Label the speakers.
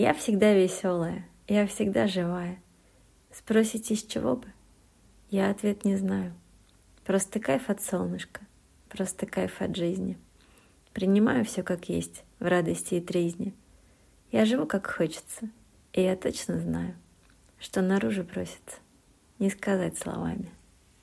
Speaker 1: Я всегда веселая, я всегда живая. Спросите, с чего бы? Я ответ не знаю. Просто кайф от солнышка, просто кайф от жизни. Принимаю все как есть, в радости и трезне. Я живу как хочется, и я точно знаю, что наружу просится не сказать словами.